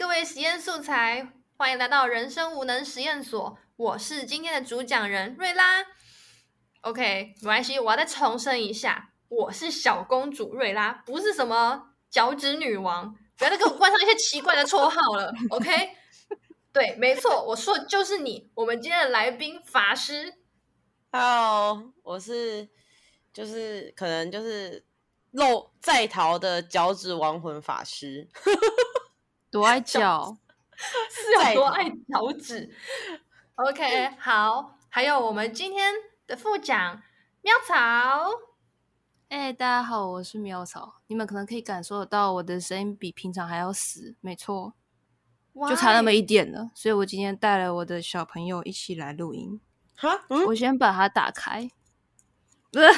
各位实验素材，欢迎来到人生无能实验所。我是今天的主讲人瑞拉。OK，没关系，我要再重申一下，我是小公主瑞拉，不是什么脚趾女王。不要再给我冠上一些奇怪的绰号了。OK，对，没错，我说的就是你。我们今天的来宾法师。Hello，我是就是可能就是漏在逃的脚趾亡魂法师。多爱脚，是有多爱脚趾？OK，好，还有我们今天的副讲喵草。哎，大家好，我是喵草。你们可能可以感受得到我的声音比平常还要死，没错，就差那么一点了。所以我今天带了我的小朋友一起来录音。哈，我先把它打开。呃，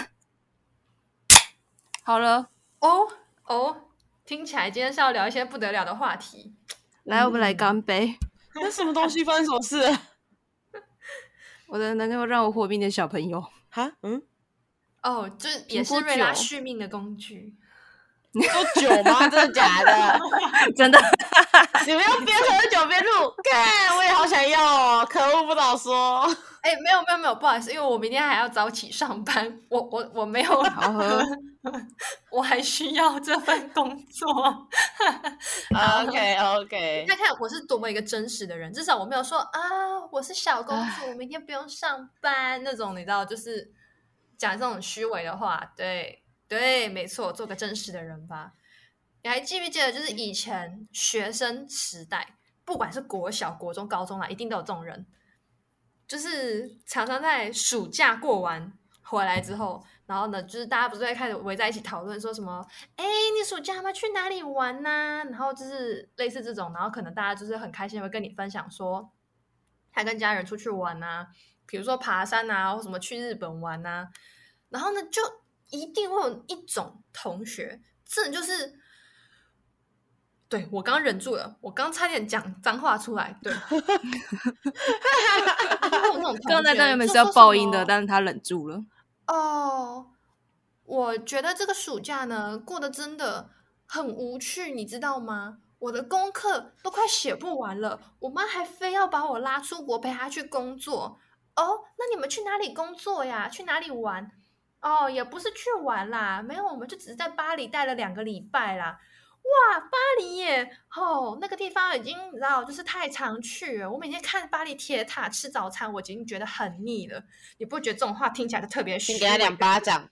好了，哦哦。听起来今天是要聊一些不得了的话题，来，我们来干杯。那什么东西发生什么事？我的能够让我活命的小朋友，哈，嗯，哦，这也是瑞拉续命的工具。你喝酒吗？真的假的？真的。你们要边喝酒边录，看我也好想要哦！可恶，不早说。哎，没有没有没有，不好意思，因为我明天还要早起上班，我我我没有好喝，我还需要这份工作。OK OK，看看我是多么一个真实的人，至少我没有说啊，我是小公主，我明天不用上班那种，你知道，就是讲这种虚伪的话。对对，没错，做个真实的人吧。你还记不记得，就是以前学生时代，不管是国小、国中、高中啦，一定都有这种人。就是常常在暑假过完回来之后，然后呢，就是大家不是在开始围在一起讨论说什么？哎，你暑假要去哪里玩呢？然后就是类似这种，然后可能大家就是很开心会跟你分享说，他跟家人出去玩啊，比如说爬山啊，或什么去日本玩啊。然后呢，就一定会有一种同学，这就是。对我刚忍住了，我刚差点讲脏话出来。对，刚才刚原本是要爆音的，但是他忍住了。哦，我觉得这个暑假呢过得真的很无趣，你知道吗？我的功课都快写不完了，我妈还非要把我拉出国陪她去工作。哦，那你们去哪里工作呀？去哪里玩？哦，也不是去玩啦，没有，我们就只是在巴黎待了两个礼拜啦。哇，巴黎耶！哦，那个地方已经你知道，就是太常去了。我每天看巴黎铁塔吃早餐，我已经觉得很腻了。你不觉得这种话听起来就特别虚？请给他两巴掌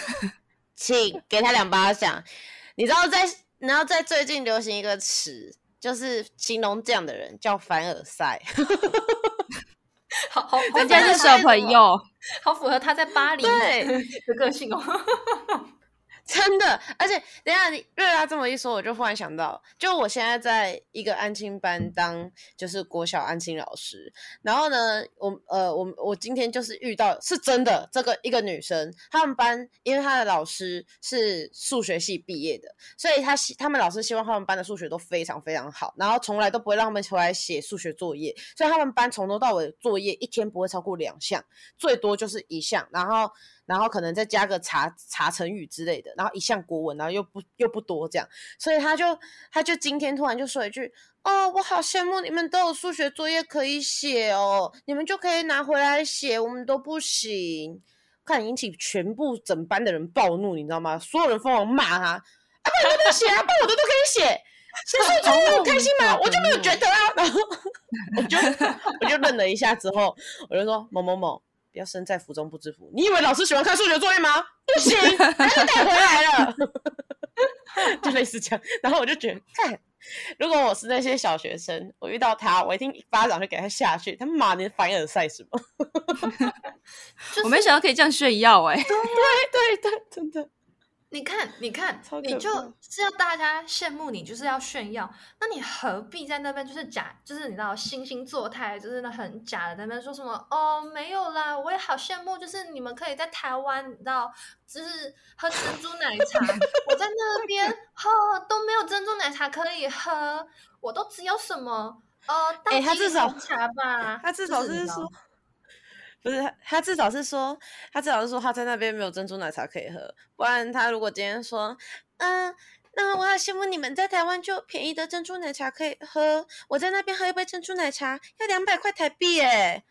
请给他两巴掌。你知道在，然后在最近流行一个词，就是形容这样的人叫凡尔赛。好 好，人家是小朋友，好符合他在巴黎的个性哦。真的，而且等下你瑞拉这么一说，我就忽然想到，就我现在在一个安亲班当就是国小安亲老师，然后呢，我呃我我今天就是遇到是真的这个一个女生，他们班因为她的老师是数学系毕业的，所以她希他们老师希望他们班的数学都非常非常好，然后从来都不会让他们回来写数学作业，所以他们班从头到尾作业一天不会超过两项，最多就是一项，然后。然后可能再加个查查成语之类的，然后一项国文，然后又不又不多这样，所以他就他就今天突然就说一句：“哦，我好羡慕你们都有数学作业可以写哦，你们就可以拿回来写，我们都不行。”看引起全部整班的人暴怒，你知道吗？所有人疯狂骂他：“啊，不能都写啊，不我的都可以写，写数学作业我开心吗？我就没有觉得啊。”然后 我就我就愣了一下之后，我就说：“某某某。”不要身在福中不知福。你以为老师喜欢看数学作业吗？不行，还是带回来了。就类似这样。然后我就觉得，看，如果我是那些小学生，我遇到他，我一定一巴掌就给他下去。他妈你凡尔赛什么？我没想到可以这样炫耀哎。对对对，真的。你看，你看，你就是要大家羡慕你，就是要炫耀。那你何必在那边就是假，就是你知道惺惺作态，就是那很假的在那边说什么？哦，没有啦，我也好羡慕，就是你们可以在台湾，你知道，就是喝珍珠奶茶。我在那 边喝都没有珍珠奶茶可以喝，我都只有什么呃，哎，他至少茶吧，他至少是说。不是他，至少是说，他至少是说他在那边没有珍珠奶茶可以喝。不然他如果今天说，嗯，那我好羡慕你们在台湾就便宜的珍珠奶茶可以喝，我在那边喝一杯珍珠奶茶要两百块台币哎，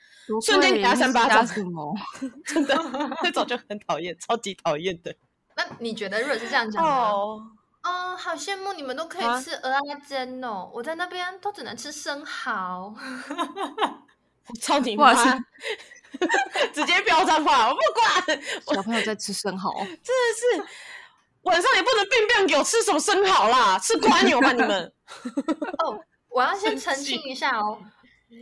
瞬间给他三巴掌什么？真的，那种就很讨厌，超级讨厌的。那你觉得如果是这样讲哦？哦，好羡慕你们都可以吃鹅阿煎哦，我在那边都只能吃生蚝。我操你妈！直接飙脏话，我不管。小朋友在吃生蚝，真的是晚上也不能便便给我吃什么生蚝啦，吃瓜牛吧你们。哦，我要先澄清一下哦，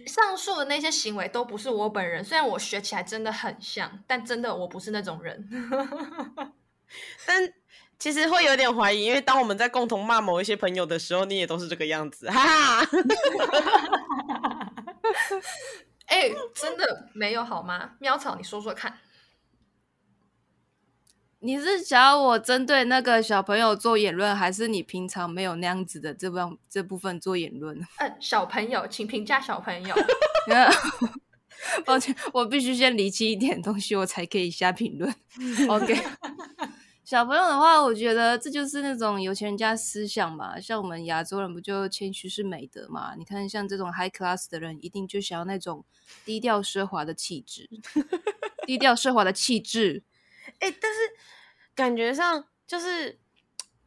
上述的那些行为都不是我本人，虽然我学起来真的很像，但真的我不是那种人。但其实会有点怀疑，因为当我们在共同骂某一些朋友的时候，你也都是这个样子，哈哈。哎，真的没有好吗？喵草，你说说看。你是想要我针对那个小朋友做言论，还是你平常没有那样子的这部这部分做言论？嗯，小朋友，请评价小朋友。抱歉，我必须先离弃一点东西，我才可以下评论。OK。小朋友的话，我觉得这就是那种有钱人家思想嘛。像我们亚洲人，不就谦虚是美德嘛？你看，像这种 high class 的人，一定就想要那种低调奢华的气质，低调奢华的气质。哎，但是感觉上就是。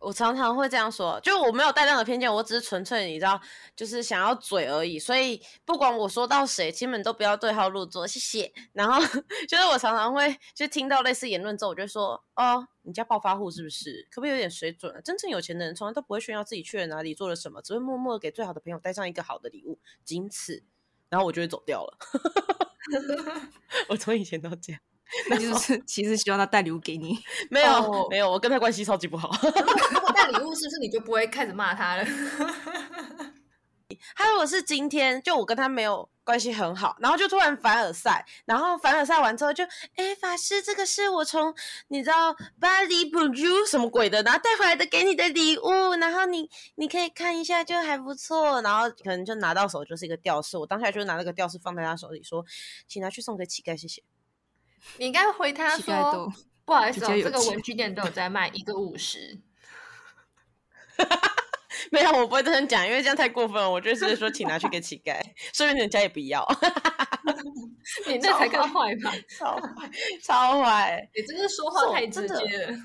我常常会这样说，就我没有带任何偏见，我只是纯粹你知道，就是想要嘴而已。所以不管我说到谁，亲们都不要对号入座，谢谢。然后 就是我常常会就听到类似言论之后，我就说哦，你家暴发户是不是？可不可以有点水准啊？真正有钱的人从来都不会炫耀自己去了哪里做了什么，只会默默给最好的朋友带上一个好的礼物，仅此。然后我就会走掉了。我从以前都这样。那就是 其实希望他带礼物给你，没有没有，我跟他关系超级不好。如果带礼物，是不是你就不会开始骂他了？他如果是今天，就我跟他没有关系很好，然后就突然凡尔赛，然后凡尔赛完之后就，哎，法师，这个是我从你知道巴黎布鲁什么鬼的，然后带回来的给你的礼物，然后你你可以看一下，就还不错，然后可能就拿到手就是一个吊饰，我当下就拿那个吊饰放在他手里，说，请拿去送给乞丐，谢谢。你应该回他说：“不好意思，这个文具店都有在卖，一个五十。”没有，我不会这样讲，因为这样太过分了。我就直接说，请拿去给乞丐，说明人家也不要。你 那才更坏吧？超坏，超坏！你真是说话太直接了。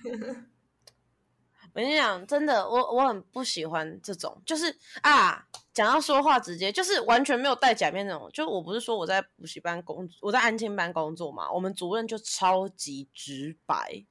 我跟你讲，真的，我我很不喜欢这种，就是啊，讲到说话直接，就是完全没有戴假面那种。就我不是说我在补习班工，我在安亲班工作嘛，我们主任就超级直白。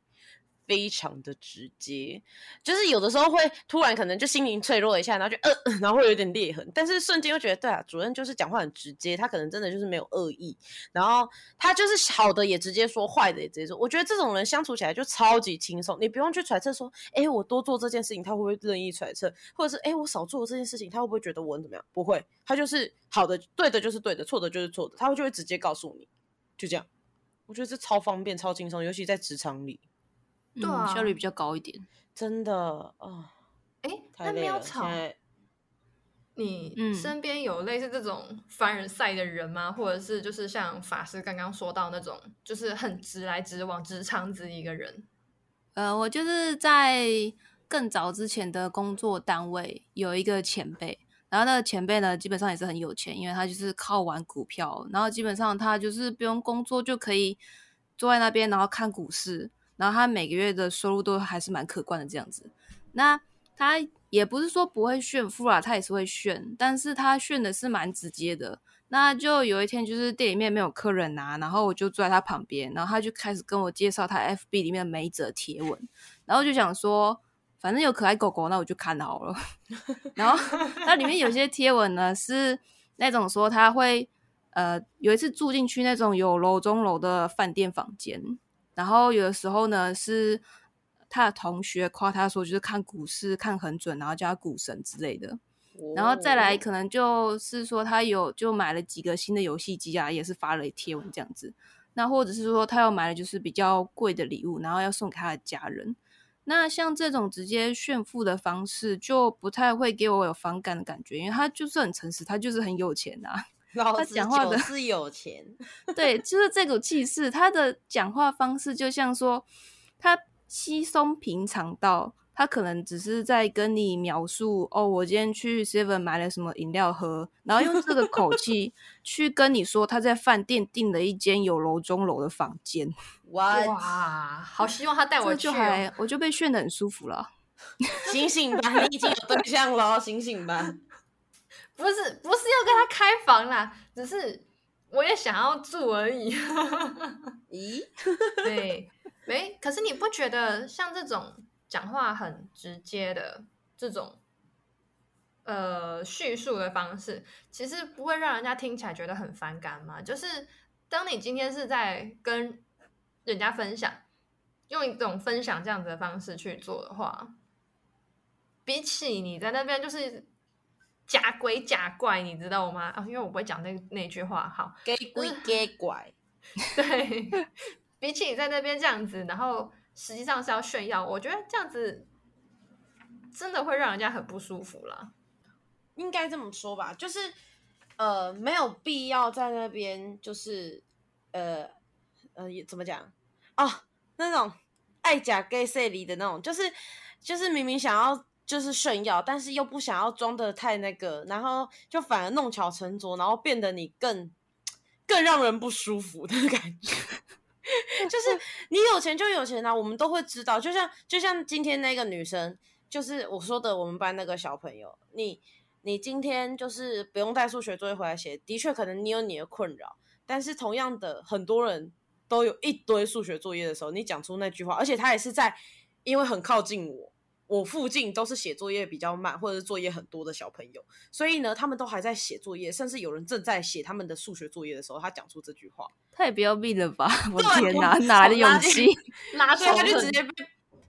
非常的直接，就是有的时候会突然可能就心灵脆弱一下，然后就呃，然后会有点裂痕，但是瞬间又觉得对啊，主任就是讲话很直接，他可能真的就是没有恶意，然后他就是好的也直接说，坏的也直接说。我觉得这种人相处起来就超级轻松，你不用去揣测说，哎，我多做这件事情他会不会任意揣测，或者是哎，我少做这件事情他会不会觉得我怎么样？不会，他就是好的，对的就是对的，错的就是错的，他会就会直接告诉你，就这样。我觉得这超方便、超轻松，尤其在职场里。对啊，效率比较高一点，真的啊。哎，那喵草，你身边有类似这种凡尔赛的人吗？或者是就是像法师刚刚说到那种，就是很直来直往、直肠子一个人？呃，我就是在更早之前的工作单位有一个前辈，然后那个前辈呢，基本上也是很有钱，因为他就是靠玩股票，然后基本上他就是不用工作就可以坐在那边，然后看股市。然后他每个月的收入都还是蛮可观的这样子，那他也不是说不会炫富啦，他也是会炫，但是他炫的是蛮直接的。那就有一天就是店里面没有客人啊，然后我就坐在他旁边，然后他就开始跟我介绍他 FB 里面的每一则贴文，然后就想说，反正有可爱狗狗，那我就看好了。然后那里面有些贴文呢是那种说他会呃有一次住进去那种有楼中楼的饭店房间。然后有的时候呢，是他的同学夸他说，就是看股市看很准，然后叫他股神之类的。然后再来，可能就是说他有就买了几个新的游戏机啊，也是发了贴文这样子。那或者是说他要买了就是比较贵的礼物，然后要送给他的家人。那像这种直接炫富的方式，就不太会给我有反感的感觉，因为他就是很诚实，他就是很有钱啊。他讲话的是有钱，对，就是这股气势。他的讲话方式就像说，他稀松平常到他可能只是在跟你描述哦，我今天去 Seven 买了什么饮料喝，然后用这个口气 去跟你说他在饭店订了一间有楼中楼的房间。哇，好希望他带我去、我就被炫的很舒服了。醒醒吧，你已经有对象了，醒醒吧。不是不是要跟他开房啦，只是我也想要住而已。咦，对，没，可是你不觉得像这种讲话很直接的这种呃叙述的方式，其实不会让人家听起来觉得很反感吗？就是当你今天是在跟人家分享，用一种分享这样子的方式去做的话，比起你在那边就是假鬼假怪，你知道吗？啊，因为我不会讲那那句话，好，给鬼给拐，对，比起你在那边这样子，然后实际上是要炫耀，我觉得这样子真的会让人家很不舒服啦。应该这么说吧，就是呃，没有必要在那边就是呃呃怎么讲哦，那种爱假 gay 色里的那种，就是就是明明想要就是炫耀，但是又不想要装的太那个，然后就反而弄巧成拙，然后变得你更更让人不舒服的感觉。就是你有钱就有钱啊，我们都会知道。就像就像今天那个女生，就是我说的我们班那个小朋友，你你今天就是不用带数学作业回来写，的确可能你有你的困扰，但是同样的，很多人都有一堆数学作业的时候，你讲出那句话，而且他也是在因为很靠近我。我附近都是写作业比较慢或者是作业很多的小朋友，所以呢，他们都还在写作业，甚至有人正在写他们的数学作业的时候，他讲出这句话，太不要命了吧！我的天哪，哪来的勇气？拉所以他就直接被，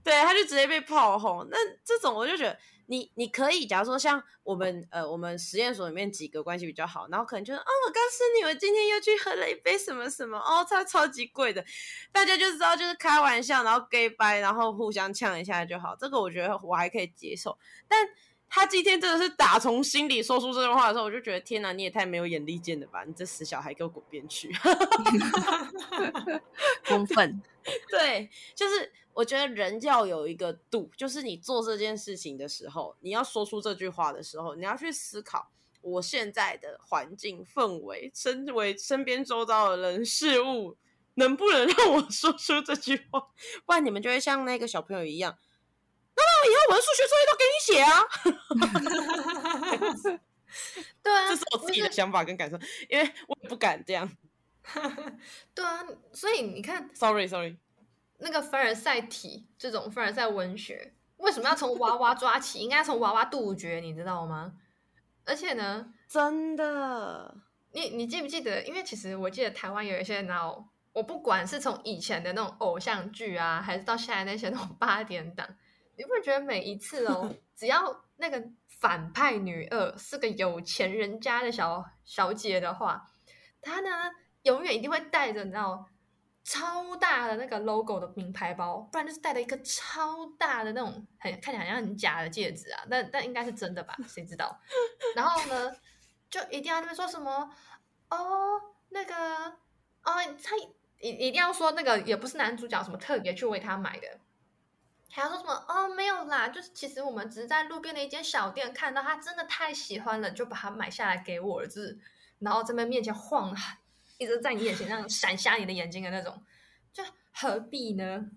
对，他就直接被炮轰。那这种我就觉得，你你可以，假如说像我们呃，我们实验所里面几个关系比较好，然后可能就是哦，我告诉你，我今天又去喝了一杯什么什么，哦，它超级贵的，大家就知道就是开玩笑，然后 gay 掰，然后互相呛一下就好。这个我觉得我还可以接受，但。他今天真的是打从心里说出这句话的时候，我就觉得天哪，你也太没有眼力见了吧！你这死小孩，给我滚边去！公愤。对，就是我觉得人要有一个度，就是你做这件事情的时候，你要说出这句话的时候，你要去思考我现在的环境氛围，身为身边周遭的人事物，能不能让我说出这句话？不然你们就会像那个小朋友一样，那么以后我的数学作业都给你写啊！对啊，这是我自己的想法跟感受，因为我也不敢这样。对啊，所以你看 Sorry, Sorry。那个凡尔赛体这种凡尔赛文学，为什么要从娃娃抓起？应该从娃娃杜绝，你知道吗？而且呢，真的，你你记不记得？因为其实我记得台湾有一些那种，我不管是从以前的那种偶像剧啊，还是到现在那些那种八点档，你不会觉得每一次哦，只要那个反派女二是个有钱人家的小小姐的话，她呢永远一定会带着你知道超大的那个 logo 的名牌包，不然就是带着一个超大的那种很看起来好像很假的戒指啊，但但应该是真的吧？谁知道？然后呢，就一定要那边说什么哦，那个哦，他一一定要说那个也不是男主角什么特别去为他买的，还要说什么哦没有啦，就是其实我们只是在路边的一间小店看到他真的太喜欢了，就把它买下来给我了，就是然后在那面前晃，一直在你眼前那样闪瞎你的眼睛的那种，就何必呢？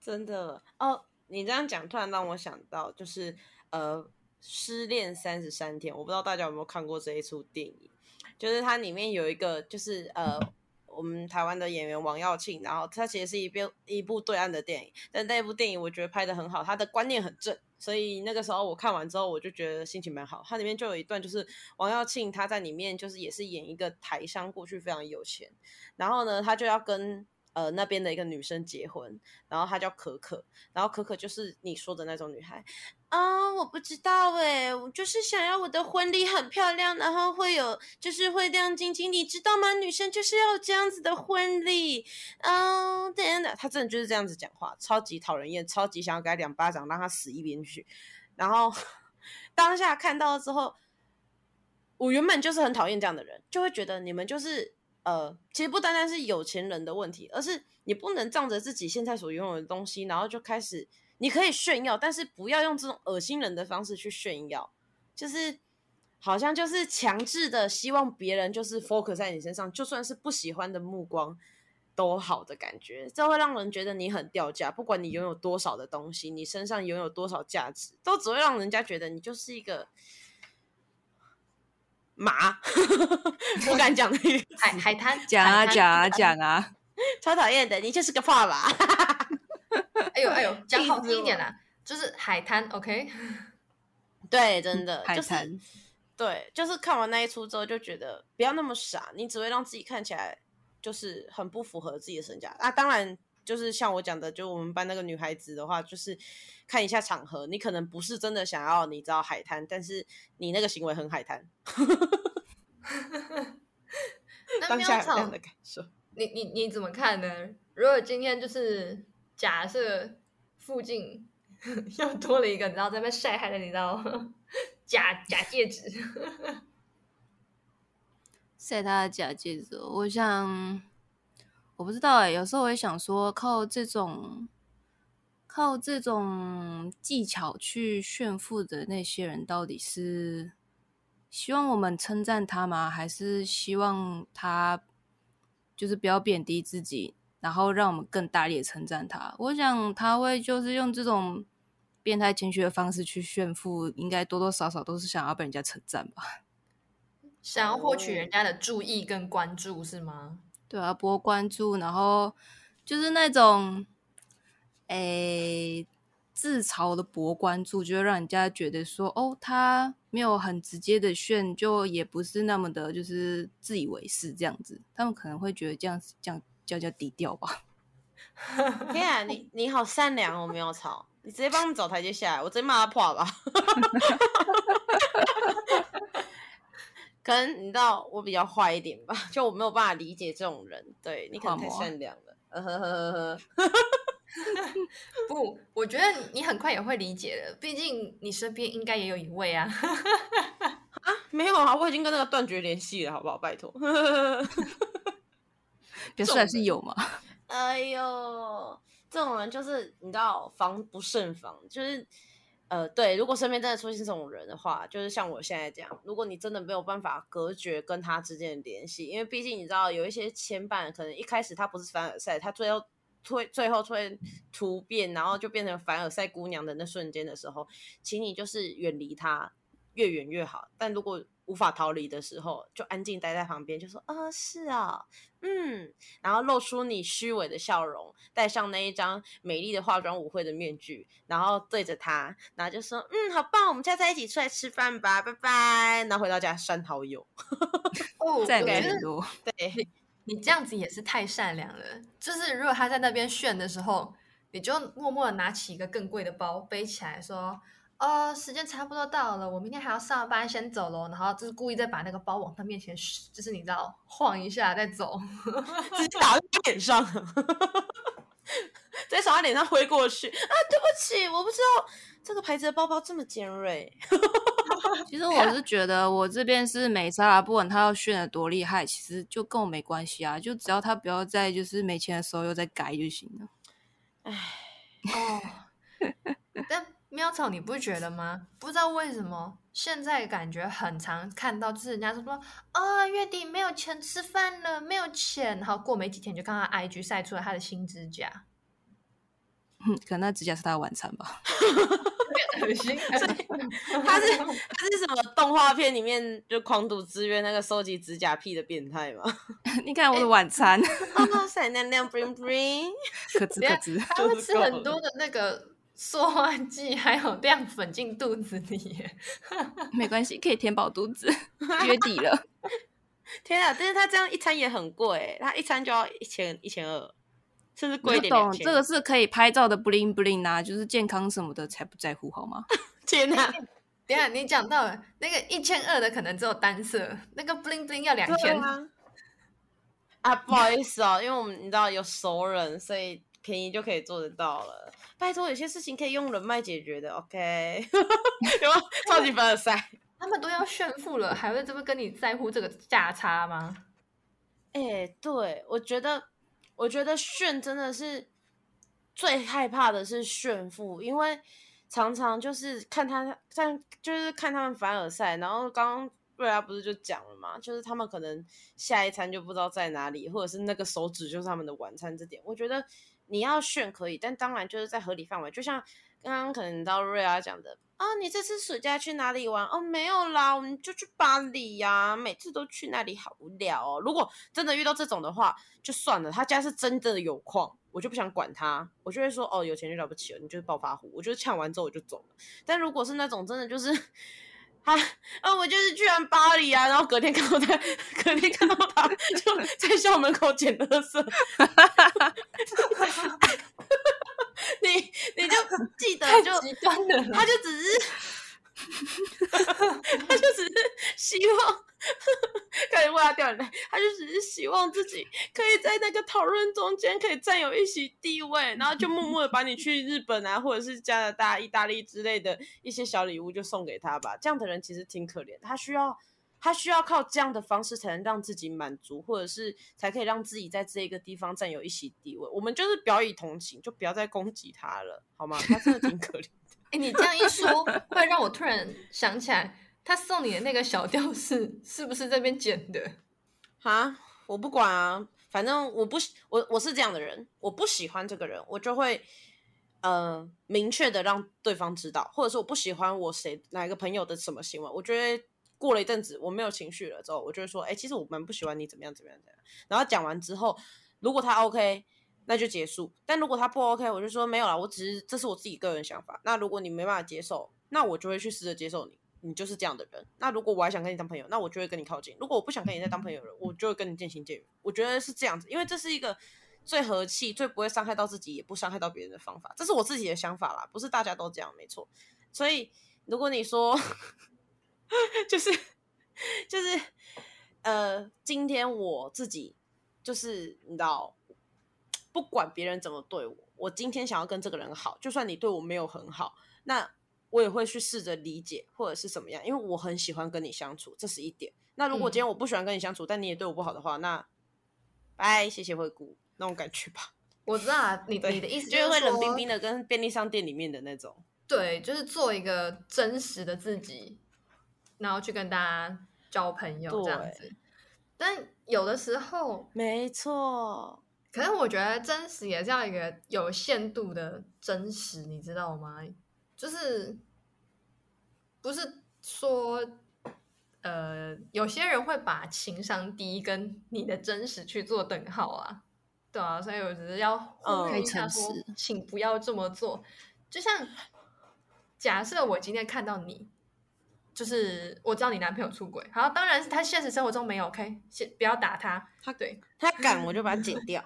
真的哦，你这样讲突然让我想到，就是呃，《失恋三十三天》，我不知道大家有没有看过这一出电影，就是它里面有一个就是呃，我们台湾的演员王耀庆，然后他其实是一部一部对岸的电影，但那部电影我觉得拍的很好，他的观念很正，所以那个时候我看完之后，我就觉得心情蛮好。它里面就有一段，就是王耀庆他在里面就是也是演一个台商，过去非常有钱，然后呢，他就要跟呃那边的一个女生结婚，然后她叫可可，然后可可就是你说的那种女孩啊，我不知道诶，我就是想要我的婚礼很漂亮，然后会有就是会亮晶晶，你知道吗？女生就是要这样子的婚礼，哦，天哪，她真的就是这样子讲话，超级讨人厌，超级想要给她两巴掌，让她死一边去。然后 当下看到之后，我原本就是很讨厌这样的人，就会觉得你们就是。呃，其实不单单是有钱人的问题，而是你不能仗着自己现在所拥有的东西，然后就开始，你可以炫耀，但是不要用这种恶心人的方式去炫耀，就是好像就是强制的希望别人就是 focus 在你身上，就算是不喜欢的目光都好的感觉，这会让人觉得你很掉价。不管你拥有多少的东西，你身上拥有多少价值，都只会让人家觉得你就是一个马，不敢讲那个海海滩讲啊海滩讲啊讲啊，超讨厌的，你就是个爸爸。哎呦哎呦，讲好听一点啦，就是海滩，OK。对，真的海就是滩对，就是看完那一出之后就觉得不要那么傻，你只会让自己看起来就是很不符合自己的身价啊。当然，就是像我讲的，就我们班那个女孩子的话，就是看一下场合，你可能不是真的想要你知道海滩，但是你那个行为很海滩 那当喵草下有这样的感受。你你你怎么看呢？如果今天就是假设附近 又多了一个，你知道在那边晒海的，你知道假假戒指，晒他的假戒指哦，我想，我不知道哎，有时候我也想说，靠这种靠这种技巧去炫富的那些人，到底是希望我们称赞他吗？还是希望他就是不要贬低自己，然后让我们更大力的称赞他？我想他会就是用这种变态情绪的方式去炫富，应该多多少少都是想要被人家称赞吧。想要获取人家的注意跟关注是吗？对啊，博关注，然后就是那种，诶，自嘲的博关注，就会让人家觉得说，哦，他没有很直接的炫，就也不是那么的，就是自以为是这样子。他们可能会觉得这样这样叫叫低调吧。天啊，你你好善良哦，没有吵，你直接帮他们找台阶下来，我直接骂他破吧。可能你知道我比较坏一点吧，就我没有办法理解这种人。对你可能太善良了，呃呵呵呵呵。不，我觉得你很快也会理解的，毕竟你身边应该也有一位 啊。没有啊，我已经跟那个断绝联系了，好不好？拜托。表示还是有嘛。哎呦，这种人就是你知道防不胜防，就是呃，对，如果身边真的出现这种人的话，就是像我现在这样，如果你真的没有办法隔绝跟他之间的联系，因为毕竟你知道有一些牵绊，可能一开始他不是凡尔赛，他最后推最后会突变，然后就变成凡尔赛姑娘的那瞬间的时候，请你就是远离他，越远越好。但如果无法逃离的时候，就安静待在旁边，就说啊、是啊，嗯，然后露出你虚伪的笑容，戴上那一张美丽的化妆舞会的面具，然后对着他，然后就说嗯，好棒，我们下次一起出来吃饭吧，拜拜。然后回到家删好友，哦，再也没我觉得联络。对，你这样子也是太善良了。就是如果他在那边炫的时候，你就默默的拿起一个更贵的包背起来，说：“哦，时间差不多到了，我明天还要上班，先走喽。”然后就是故意再把那个包往他面前，就是你知道晃一下再走。直接打在他脸上，直接从他脸上挥过去啊！对不起，我不知道这个牌子的包包这么尖锐。其实我是觉得我这边是没差啦，不管他要炫的多厉害，其实就跟我没关系啊，就只要他不要在就是没钱的时候又再改就行了。哦，但喵草你不觉得吗？不知道为什么现在感觉很常看到，就是人家说啊、月底没有钱吃饭了，没有钱，然后过没几天就看到 IG 晒出来他的新指甲，哼 可能那指甲是他的晚餐吧。恶心。他是他是什么动画片里面就狂赌之渊那个收集指甲屁的变态吗？你看我的晚餐，哦，闪亮亮 bling bling，可滋可滋。他会吃很多的那个塑化剂，还有亮粉进肚子里耶。没关系，可以填饱肚子。月底了，天啊！但是他这样一餐也很贵，他一餐就要一千一千二，甚至贵一不点。懂这个是可以拍照的 bling bling 啊，就是健康什么的才不在乎好吗？天哪！等下你讲到了那个一千二的，可能只有单色，那个 bling bling 要两千。啊！啊，不好意思哦，因为我们你知道有熟人，所以便宜就可以做得到了。拜托，有些事情可以用人脉解决的，OK？有吗？超级凡尔赛。他们都要炫富了，还会这么跟你在乎这个价差吗？哎、对，我觉得，我觉得炫真的是最害怕的是炫富，因为常常就是看他像就是看他们凡尔赛，然后刚刚瑞亚不是就讲了嘛，就是他们可能下一餐就不知道在哪里，或者是那个手指就是他们的晚餐，这点我觉得你要炫可以，但当然就是在合理范围，就像刚刚可能到瑞亚讲的。啊，你这次暑假去哪里玩？哦，没有啦，我们就去巴黎呀。每次都去那里，好无聊哦。如果真的遇到这种的话，就算了。他家是真的有矿，我就不想管他。我就会说，哦，有钱就了不起了，你就是暴发户。我就抢完之后我就走了。但如果是那种真的就是，他啊，我就是去完巴黎啊，然后隔天看到他，隔天看到他就在校门口捡垃圾。你你就记得就他就只是，他就只是希望，开始为他掉眼泪，他就只是希望自己可以在那个讨论中间可以占有一席地位，然后就默默的把你去日本啊，或者是加拿大、意大利之类的一些小礼物就送给他吧。这样的人其实挺可怜，他需要。他需要靠这样的方式才能让自己满足，或者是才可以让自己在这个地方占有一席地位。我们就是表以同情，就不要再攻击他了，好吗？他真的挺可怜的。哎，你这样一说，会让我突然想起来，他送你的那个小吊饰是不是这边捡的？啊，我不管啊，反正我不喜，我我是这样的人，我不喜欢这个人，我就会呃明确的让对方知道，或者是我不喜欢我谁哪个朋友的什么行为，我觉得。过了一阵子，我没有情绪了之后，我就会说：“哎，其实我蛮不喜欢你怎么样怎么样怎样。”然后讲完之后，如果他 OK，那就结束；但如果他不 OK，我就说没有了，我只是这是我自己个人想法。那如果你没办法接受，那我就会去试着接受你，你就是这样的人。那如果我还想跟你当朋友，那我就会跟你靠近；如果我不想跟你再当朋友了，我就会跟你渐行渐远。我觉得是这样子，因为这是一个最和气、最不会伤害到自己，也不伤害到别人的方法。这是我自己的想法啦，不是大家都这样，没错。所以如果你说，就是。就是，呃，今天我自己就是你知道，不管别人怎么对我，我今天想要跟这个人好，就算你对我没有很好，那我也会去试着理解或者是什么样，因为我很喜欢跟你相处，这是一点。那如果今天我不喜欢跟你相处，但你也对我不好的话，那拜，谢谢惠顾那种感觉吧。我知道啊，你你的意思就是会冷冰冰的，跟便利商店里面的那种。对，就是做一个真实的自己。然后去跟大家交朋友这样子，但有的时候没错，可是我觉得真实也是要一个有限度的真实，你知道吗？就是不是说呃，有些人会把情商低跟你的真实去做等号啊，对啊，所以我只是要呼吁一下说，请不要这么做。就像假设我今天看到你。就是我知道你男朋友出轨，好，当然是他现实生活中没有，OK，先不要打他，他对他敢我就把他剪掉，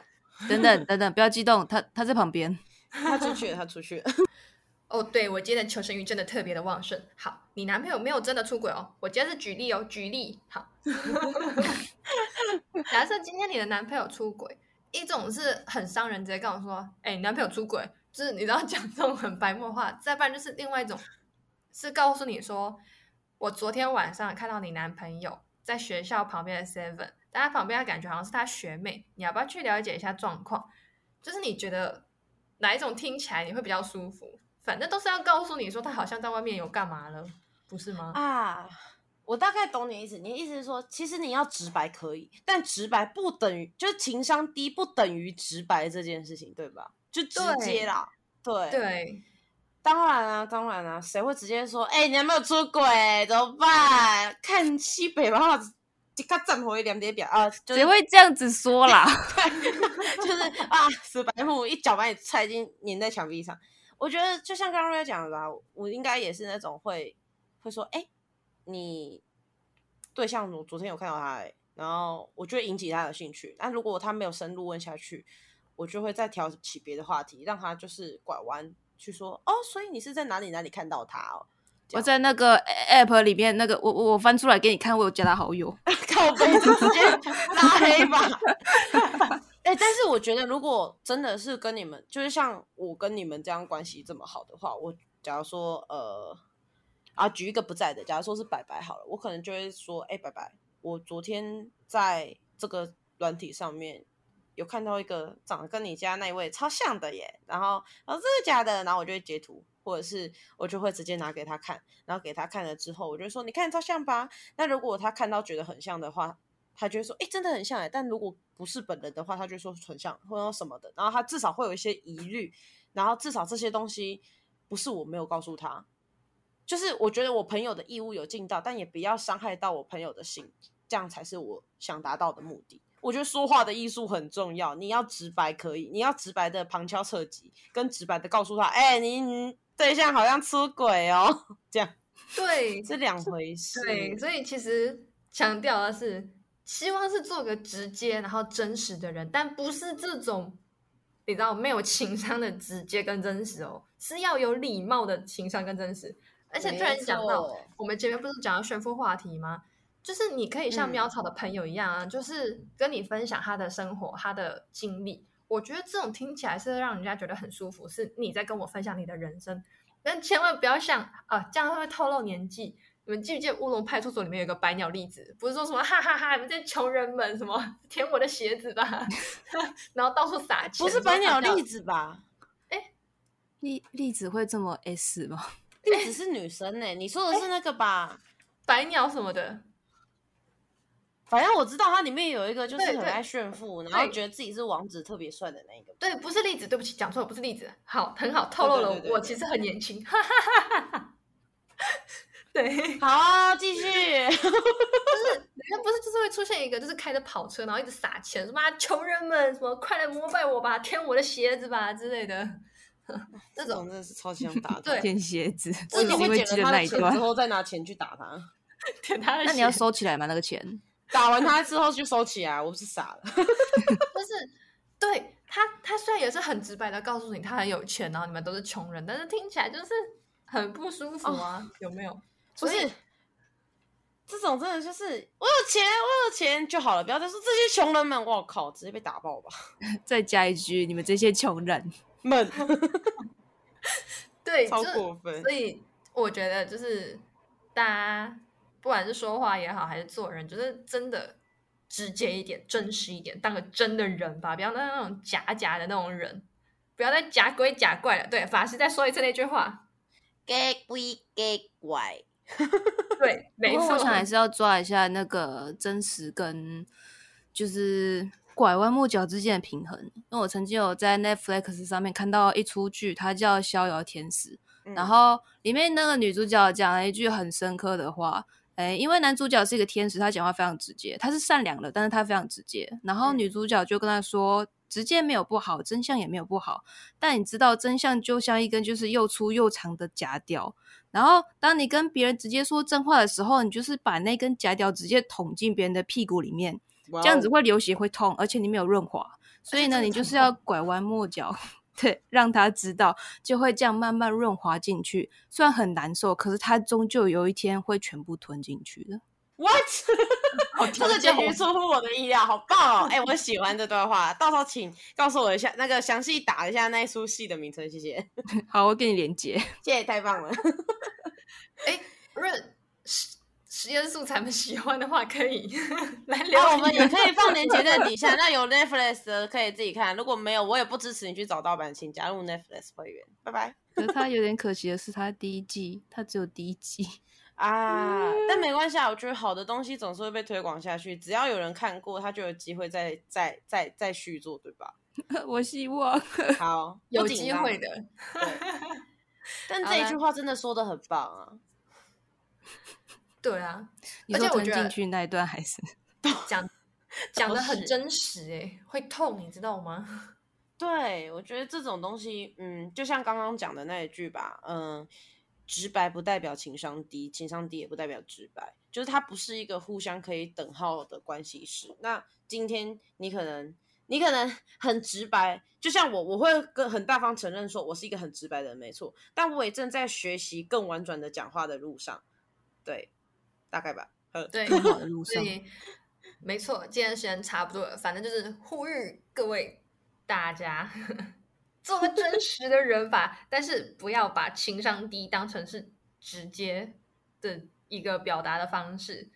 等等等等，不要激动，他他在旁边，他出去了，他出去了。哦，对我今天的求生欲真的特别的旺盛。好，你男朋友没有真的出轨哦，我今天是举例哦，举例。好，假设今天你的男朋友出轨，一种是很伤人，直接跟我说，哎，你男朋友出轨，就是你知道讲这种很白目话，再不然就是另外一种，是告诉你说。我昨天晚上看到你男朋友在学校旁边的 Seven，但他旁边的感觉好像是他学妹，你要不要去了解一下状况？就是你觉得哪一种听起来你会比较舒服？反正都是要告诉你说他好像在外面有干嘛了，不是吗？啊，我大概懂你意思。你的意思是说，其实你要直白可以，但直白不等于就是情商低，不等于直白这件事情，对吧？就直接啦，对对。当然啊，当然啊，谁会直接说，哎，你有没有出轨？怎么办？看西北吧，即刻站回两点表啊！谁会这样子说啦？对，就是啊，死白目，一脚把你踹进粘在墙壁上。我觉得就像刚刚瑞讲的吧，我应该也是那种会会说，哎，你对象我昨天有看到他，哎，然后我就会引起他的兴趣。但如果他没有深入问下去，我就会再挑起别的话题，让他就是拐弯。去说哦，所以你是在哪里哪里看到他哦？我在那个 app 里面，那个我我翻出来给你看，我有加他好友，靠背直接拉黑吧。哎，但是我觉得，如果真的是跟你们，就是像我跟你们这样关系这么好的话，我假如说呃啊，举一个不在的，假如说是白白好了，我可能就会说，哎，白白，我昨天在这个软体上面有看到一个长得跟你家那一位超像的耶，然后然后真的假的，然后我就会截图，或者是我就会直接拿给他看，然后给他看了之后，我就说你看超像吧。那如果他看到觉得很像的话，他就会说哎真的很像哎，但如果不是本人的话，他就说存像或者什么的，然后他至少会有一些疑虑，然后至少这些东西不是我没有告诉他。就是我觉得我朋友的义务有尽到，但也不要伤害到我朋友的心，这样才是我想达到的目的。我觉得说话的艺术很重要，你要直白可以，你要直白的旁敲侧击，跟直白的告诉他，哎，你对象好像出轨哦，这样对，是两回事。对，所以其实强调的是，希望是做个直接然后真实的人，但不是这种你知道没有情商的直接跟真实哦，是要有礼貌的情商跟真实。而且突然讲到，我们前面不是讲到炫富话题吗？就是你可以像喵草的朋友一样啊，就是跟你分享他的生活、他的经历。我觉得这种听起来是让人家觉得很舒服，是你在跟我分享你的人生。但千万不要像啊，这样会透露年纪。你们记不记得乌龙派出所里面有个白鸟粒子？不是说什么哈哈哈，你们这穷人们什么舔我的鞋子吧？然后到处撒钱，不是白鸟粒子吧？哎，粒粒子会这么 S 吗？粒子是女生呢，你说的是那个吧？白鸟什么的。反正我知道它里面有一个就是很爱炫富，然后觉得自己是王子特别帅的那个。对，不是例子，对不起，讲错了，不是例子。好，很好，透露了我其实很年轻。对，好，继续。就是人家 不是就是会出现一个就是开着跑车，然后一直撒钱，什么穷人们什么快来膜拜我吧，舔我的鞋子吧之类的。这种真的是超级想打。对，舔鞋子。我一定会捡了他的钱之后再拿钱去打他。舔他的。那你要收起来吗？那个钱？打完他之后就收起来，我不是傻了。就是对他，他虽然也是很直白的告诉你他很有钱，然后你们都是穷人，但是听起来就是很不舒服啊，有没有？不是，这种真的就是我有钱，我有钱就好了，不要再说这些穷人们，我靠，直接被打爆吧！再加一句，你们这些穷人们，对，超过分。所以我觉得就是大家。不管是说话也好，还是做人，就是真的直接一点、真实一点，当个真的人吧，不要那种假假的那种人，不要再假鬼假怪了。对，法师再说一次那句话：假鬼假怪。对，没错。我想还是要抓一下那个真实跟就是拐弯抹角之间的平衡。因为我曾经有在 Netflix 上面看到一出剧，它叫《逍遥天使》，然后里面那个女主角讲了一句很深刻的话。哎，因为男主角是一个天使，他讲话非常直接，他是善良的，但是他非常直接。然后女主角就跟他说，直接没有不好，真相也没有不好。但你知道，真相就像一根就是又粗又长的夹条。然后当你跟别人直接说真话的时候，你就是把那根夹条直接捅进别人的屁股里面，这样子会流血会痛，而且你没有润滑。所以呢，你就是要拐弯抹角。对，让他知道，就会这样慢慢润滑进去。虽然很难受，可是他终究有一天会全部吞进去的。What？这个结局出乎我的意料，好棒哦！哎，我喜欢这段话。到时候请告诉我一下，那个详细打一下那一出戏的名称，谢谢。好，我给你连接。谢谢，太棒了。哎，润。实验素材们喜欢的话，可以来聊。我们也可以放链接在底下。那有 Netflix 的可以自己看，如果没有，我也不支持你去找盗版，请加入 Netflix 会员。拜拜。可是他有点可惜的是，他第一季他只有第一季啊，但没关系啊。我觉得好的东西总是会被推广下去，只要有人看过，他就有机会再再再再续作，对吧？我希望好 有机会的。但这一句话真的说的很棒啊。对啊，而且我觉得进去那一段还是讲讲的很真实哎，会痛，你知道吗？对，我觉得这种东西，嗯，就像刚刚讲的那一句吧，嗯，直白不代表情商低，情商低也不代表直白，就是它不是一个互相可以等号的关系式。那今天你可能你可能 很直白，就像我，我会跟很大方承认说我是一个很直白的人，没错，但我也正在学习更婉转的讲话的路上，对。大概吧，对，好的路上，没错，今天时间差不多了，反正就是呼吁各位大家做个真实的人吧，但是不要把情商低当成是直接的一个表达的方式。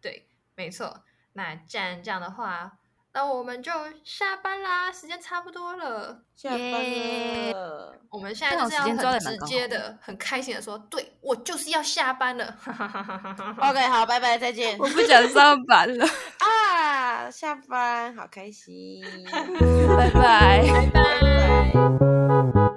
对，没错。那既然这样的话，那我们就下班啦，时间差不多了。下班了，我们现在就是要很直接的、很开心的说，对我就是要下班了。OK，好，拜拜，再见。我不想上班了啊，下班好开心，拜拜，拜拜。life.